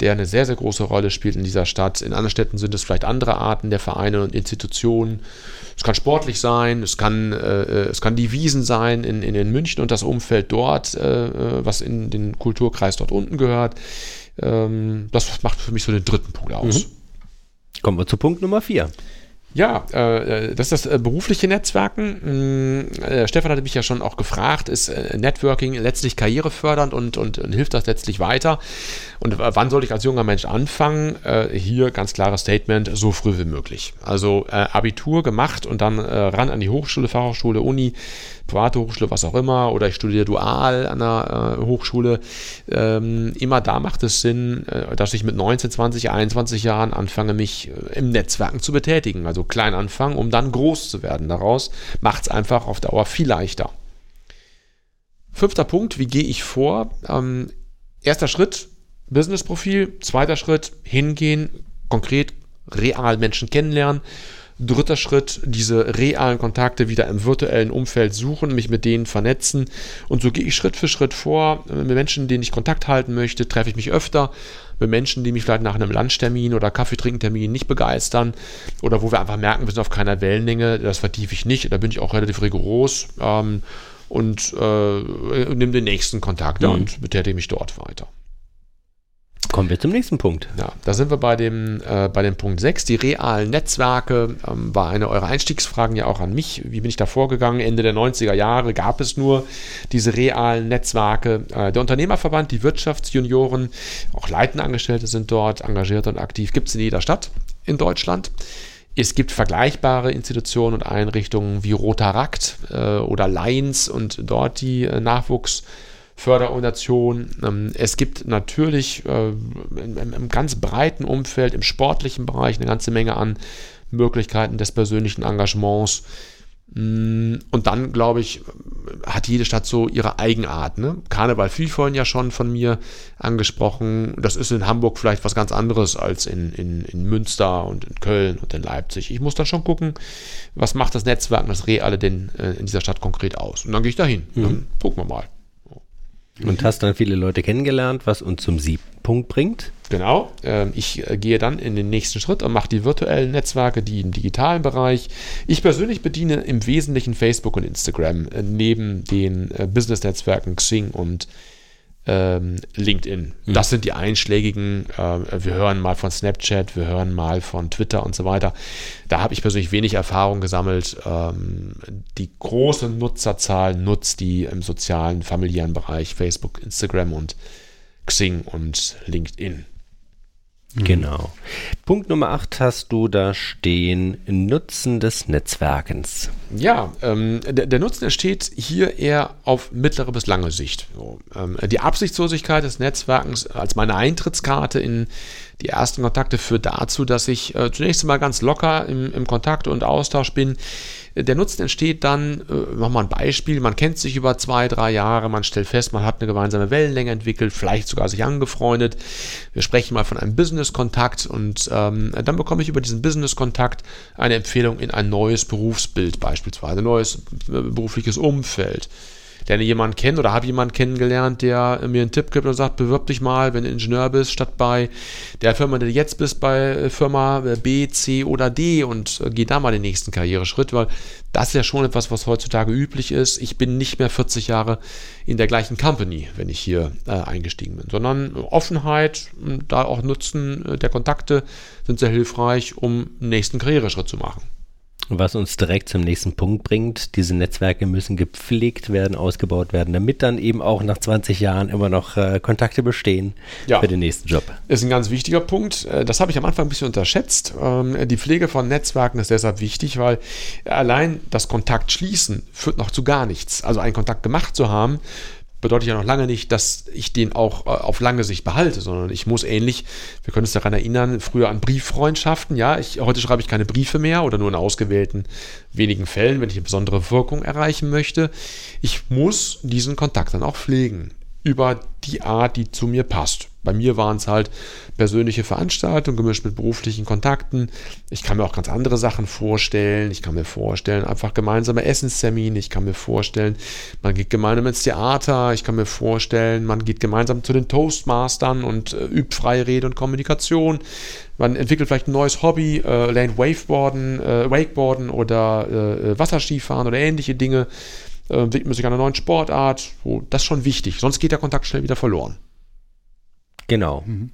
der eine sehr, sehr große Rolle spielt in dieser Stadt. In anderen Städten sind es vielleicht andere Arten der Vereine und Institutionen. Es kann sportlich sein, es kann, äh, es kann die Wiesen sein in, in, in München und das Umfeld dort, äh, äh, was in den Kulturkreis dort unten gehört. Ähm, das macht für mich so den dritten Punkt aus. Mhm. Kommen wir zu Punkt Nummer vier. Ja, äh, das ist das äh, berufliche Netzwerken. Mm, äh, Stefan hatte mich ja schon auch gefragt, ist äh, Networking letztlich karrierefördernd und, und, und, hilft das letztlich weiter? Und wann sollte ich als junger Mensch anfangen? Äh, hier ganz klares Statement, so früh wie möglich. Also äh, Abitur gemacht und dann ran an die Hochschule, Fachhochschule, Uni, private Hochschule, was auch immer, oder ich studiere dual an der äh, Hochschule. Ähm, immer da macht es Sinn, äh, dass ich mit 19, 20, 21 Jahren anfange, mich äh, im Netzwerken zu betätigen. Also klein anfangen, um dann groß zu werden. Daraus macht es einfach auf Dauer viel leichter. Fünfter Punkt, wie gehe ich vor? Ähm, erster Schritt, Business-Profil. Zweiter Schritt, hingehen, konkret real Menschen kennenlernen Dritter Schritt, diese realen Kontakte wieder im virtuellen Umfeld suchen, mich mit denen vernetzen. Und so gehe ich Schritt für Schritt vor. Mit Menschen, denen ich Kontakt halten möchte, treffe ich mich öfter. Mit Menschen, die mich vielleicht nach einem Lunchtermin oder Kaffeetrinkentermin nicht begeistern oder wo wir einfach merken, wir sind auf keiner Wellenlänge, das vertiefe ich nicht. Da bin ich auch relativ rigoros ähm, und äh, nehme den nächsten Kontakt mhm. und betätige mich dort weiter. Kommen wir zum nächsten Punkt. Ja, da sind wir bei dem, äh, bei dem Punkt 6. Die realen Netzwerke ähm, war eine eurer Einstiegsfragen ja auch an mich. Wie bin ich da vorgegangen? Ende der 90er Jahre gab es nur diese realen Netzwerke. Äh, der Unternehmerverband, die Wirtschaftsjunioren, auch leitende Angestellte sind dort engagiert und aktiv. Gibt es in jeder Stadt in Deutschland. Es gibt vergleichbare Institutionen und Einrichtungen wie Rotarakt äh, oder Lions und dort die äh, Nachwuchs- Förderorganisation. Ähm, es gibt natürlich äh, im, ganz breiten Umfeld, im sportlichen Bereich, eine ganze Menge an Möglichkeiten des persönlichen Engagements. Mm, und dann, glaube ich, hat jede Stadt so ihre Eigenart. Ne? Karneval viel vorhin ja schon von mir angesprochen. Das ist in Hamburg vielleicht was ganz anderes als in, in, in Münster und in Köln und in Leipzig. Ich muss da schon gucken, was macht das Netzwerk, das Reale denn äh, in dieser Stadt konkret aus. Und dann gehe ich dahin. Mhm. Dann gucken wir mal. Und hast dann viele Leute kennengelernt, was uns zum siebten Punkt bringt. Genau. Ähm, ich äh, gehe dann in den nächsten Schritt und mache die virtuellen Netzwerke, die im digitalen Bereich. Ich persönlich bediene im Wesentlichen Facebook und Instagram äh, neben den äh, Business-Netzwerken Xing und ähm, LinkedIn. Mhm. Das sind die einschlägigen. Äh, wir hören mal von Snapchat, wir hören mal von Twitter und so weiter. Da habe ich persönlich wenig Erfahrung gesammelt. Ähm, die große Nutzerzahl nutzt die im sozialen, familiären Bereich Facebook, Instagram und Xing und LinkedIn. Mhm. Genau. Punkt Nummer 8 hast du da stehen, Nutzen des Netzwerkens. Ja, ähm, der, der, Nutzen entsteht hier eher auf mittlere bis lange Sicht. So, ähm, die Absichtslosigkeit des Netzwerkens als meine Eintrittskarte in die ersten Kontakte führt dazu, dass ich äh, zunächst einmal ganz locker im, im Kontakt und Austausch bin. Der Nutzen entsteht dann, äh, nochmal ein Beispiel, man kennt sich über zwei, drei Jahre, man stellt fest, man hat eine gemeinsame Wellenlänge entwickelt, vielleicht sogar sich angefreundet. Wir sprechen mal von einem Business-Kontakt und ähm, dann bekomme ich über diesen Business-Kontakt eine Empfehlung in ein neues Berufsbild beispielsweise, ein neues äh, berufliches Umfeld lerne jemanden kennen oder habe jemanden kennengelernt, der mir einen Tipp gibt und sagt, bewirb dich mal, wenn du Ingenieur bist, statt bei der Firma, die du jetzt bist, bei äh, Firma äh, B, C oder D und äh, geh da mal den nächsten Karriereschritt, weil das ist ja schon etwas, was heutzutage üblich ist. Ich bin nicht mehr 40 Jahre in der gleichen Company, wenn ich hier äh, eingestiegen bin, sondern Offenheit, da auch Nutzen der Kontakte sind sehr hilfreich, um einen nächsten Karriereschritt zu machen. Was uns direkt zum nächsten Punkt bringt, diese Netzwerke müssen gepflegt werden, ausgebaut werden, damit dann eben auch nach 20 Jahren immer noch äh, Kontakte bestehen ja. für den nächsten Job. Ist ein ganz wichtiger Punkt. Äh, das habe ich am Anfang ein bisschen unterschätzt. Ähm, die Pflege von Netzwerken ist deshalb wichtig, weil allein das Kontakt schließen führt noch zu gar nichts. Also einen Kontakt gemacht zu haben, bedeutet ja noch lange nicht, dass ich den auch äh, auf lange Sicht behalte, sondern ich muss ähnlich, wir können uns daran erinnern, früher an Brieffreundschaften, ja, ich, heute schreibe ich keine Briefe mehr oder nur in ausgewählten wenigen Fällen, wenn ich eine besondere Wirkung erreichen möchte. Ich muss diesen Kontakt dann auch pflegen über die Art, die zu mir passt. Bei mir waren es halt persönliche Veranstaltungen gemischt mit beruflichen Kontakten. Ich kann mir auch ganz andere Sachen vorstellen. Ich kann mir vorstellen, einfach gemeinsame Essenstermine. Ich kann mir vorstellen, man geht gemeinsam ins Theater. Ich kann mir vorstellen, man geht gemeinsam zu den Toastmastern und äh, übt freie Rede und Kommunikation. Man entwickelt vielleicht ein neues Hobby, äh, lernt Waveboarden, äh, Wakeboarden oder äh, Wasserskifahren oder ähnliche Dinge äh, widmet man sich einer neuen Sportart. So, das ist schon wichtig, sonst geht der Kontakt schnell wieder verloren. Genau. Mhm.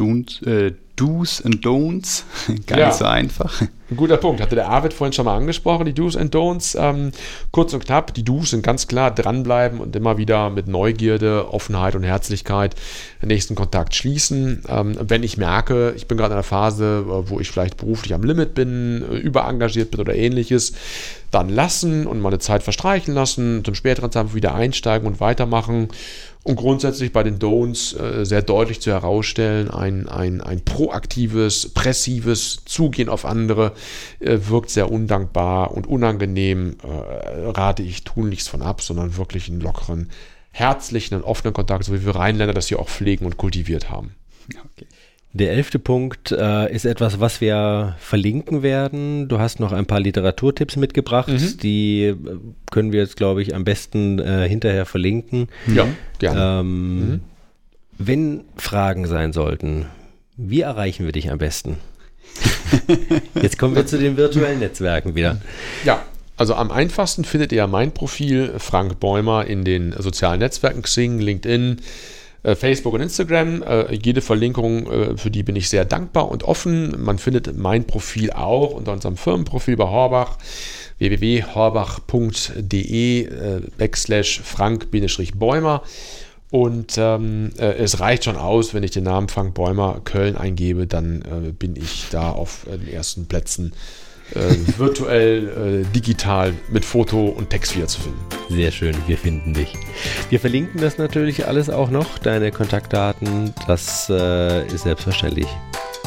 Do's, äh, Do's and Don'ts. Gar ja. nicht so einfach. Ein guter Punkt. Hatte der Arvid vorhin schon mal angesprochen, die Do's and Don'ts. Ähm, kurz und knapp, die Do's sind ganz klar dranbleiben und immer wieder mit Neugierde, Offenheit und Herzlichkeit den nächsten Kontakt schließen. Ähm, wenn ich merke, ich bin gerade in einer Phase, wo ich vielleicht beruflich am Limit bin, äh, überengagiert bin oder ähnliches, dann lassen und mal eine Zeit verstreichen lassen, zum späteren Zeitpunkt wieder einsteigen und weitermachen und grundsätzlich bei den Don'ts äh, sehr deutlich zu herausstellen, ein, ein, ein proaktives, pressives Zugehen auf andere äh, wirkt sehr undankbar und unangenehm. Äh, rate ich tunlichst von ab, sondern wirklich einen lockeren, herzlichen und offenen Kontakt, so wie wir Rheinländer das hier auch pflegen und kultiviert haben. Okay. Der elfte Punkt äh, ist etwas, was wir verlinken werden. Du hast noch ein paar Literaturtipps mitgebracht. Mhm. Die äh, können wir jetzt, glaube ich, am besten äh, hinterher verlinken. Ja, gerne. Ähm, mhm. Wenn Fragen sein sollten, wie erreichen wir dich am besten? Jetzt kommen wir zu den virtuellen Netzwerken wieder. Ja, also am einfachsten findet ihr mein Profil Frank Bäumer in den sozialen Netzwerken Xing, LinkedIn, Facebook und Instagram. Äh, jede Verlinkung, äh, für die bin ich sehr dankbar und offen. Man findet mein Profil auch unter unserem Firmenprofil bei Horbach www.horbach.de backslash frank-bäumer und ähm, äh, es reicht schon aus, wenn ich den Namen Frank Bäumer Köln eingebe, dann äh, bin ich da auf äh, den ersten Plätzen äh, virtuell, äh, digital mit Foto und Text wieder zu finden. Sehr schön, wir finden dich. Wir verlinken das natürlich alles auch noch, deine Kontaktdaten, das äh, ist selbstverständlich.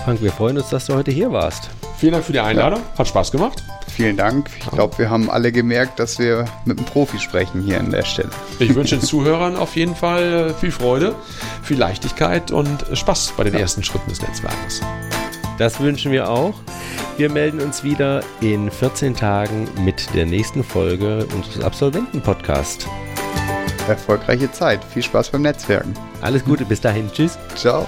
Frank, wir freuen uns, dass du heute hier warst. Vielen Dank für die Einladung, ja. hat Spaß gemacht. Vielen Dank. Ich glaube, wir haben alle gemerkt, dass wir mit einem Profi sprechen hier an der Stelle. Ich wünsche den Zuhörern auf jeden Fall äh, viel Freude, viel Leichtigkeit und Spaß bei den ja. ersten Schritten des Netzwerkes. Das wünschen wir auch. Wir melden uns wieder in 14 Tagen mit der nächsten Folge unseres Absolventen-Podcasts. Erfolgreiche Zeit. Viel Spaß beim Netzwerken. Alles Gute, bis dahin. Tschüss. Ciao.